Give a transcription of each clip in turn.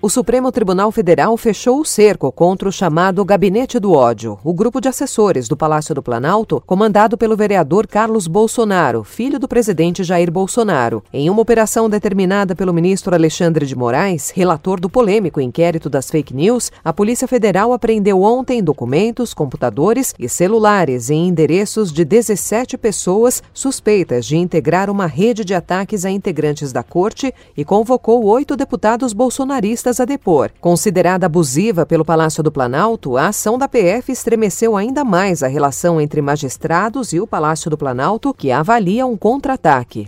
O Supremo Tribunal Federal fechou o cerco contra o chamado Gabinete do Ódio, o grupo de assessores do Palácio do Planalto, comandado pelo vereador Carlos Bolsonaro, filho do presidente Jair Bolsonaro. Em uma operação determinada pelo ministro Alexandre de Moraes, relator do polêmico inquérito das fake news, a Polícia Federal apreendeu ontem documentos, computadores e celulares em endereços de 17 pessoas suspeitas de integrar uma rede de ataques a integrantes da corte e convocou oito deputados bolsonaristas a depor. Considerada abusiva pelo Palácio do Planalto, a ação da PF estremeceu ainda mais a relação entre magistrados e o Palácio do Planalto, que avalia um contra-ataque.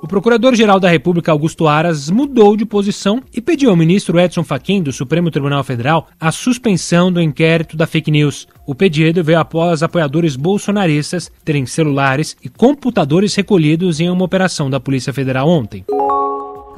O Procurador-Geral da República, Augusto Aras, mudou de posição e pediu ao ministro Edson Fachin, do Supremo Tribunal Federal, a suspensão do inquérito da fake news. O pedido veio após apoiadores bolsonaristas terem celulares e computadores recolhidos em uma operação da Polícia Federal ontem.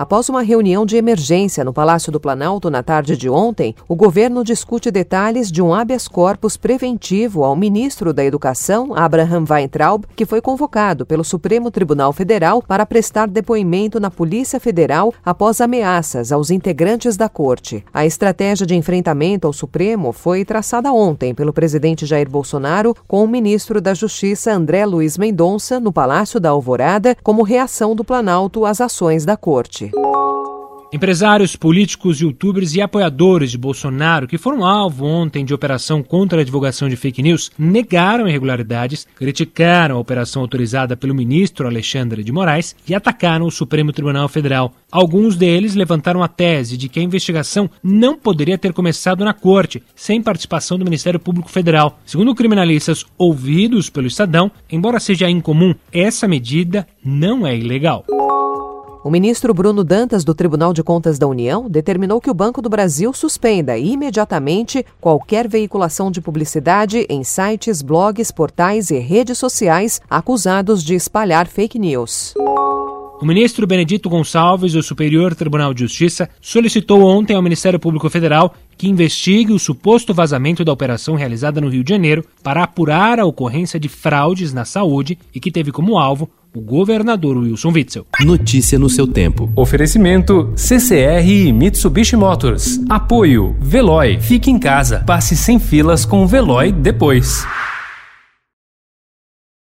Após uma reunião de emergência no Palácio do Planalto na tarde de ontem, o governo discute detalhes de um habeas corpus preventivo ao ministro da Educação, Abraham Weintraub, que foi convocado pelo Supremo Tribunal Federal para prestar depoimento na Polícia Federal após ameaças aos integrantes da corte. A estratégia de enfrentamento ao Supremo foi traçada ontem pelo presidente Jair Bolsonaro com o ministro da Justiça, André Luiz Mendonça, no Palácio da Alvorada, como reação do Planalto às ações da corte. Empresários, políticos, youtubers e apoiadores de Bolsonaro que foram alvo ontem de operação contra a divulgação de fake news negaram irregularidades, criticaram a operação autorizada pelo ministro Alexandre de Moraes e atacaram o Supremo Tribunal Federal. Alguns deles levantaram a tese de que a investigação não poderia ter começado na corte, sem participação do Ministério Público Federal. Segundo criminalistas ouvidos pelo Estadão, embora seja incomum, essa medida não é ilegal. O ministro Bruno Dantas, do Tribunal de Contas da União, determinou que o Banco do Brasil suspenda imediatamente qualquer veiculação de publicidade em sites, blogs, portais e redes sociais acusados de espalhar fake news. O ministro Benedito Gonçalves, do Superior Tribunal de Justiça, solicitou ontem ao Ministério Público Federal que investigue o suposto vazamento da operação realizada no Rio de Janeiro para apurar a ocorrência de fraudes na saúde e que teve como alvo o governador Wilson Witzel. Notícia no seu tempo. Oferecimento CCR e Mitsubishi Motors. Apoio Veloy. Fique em casa. Passe sem filas com o Veloy depois.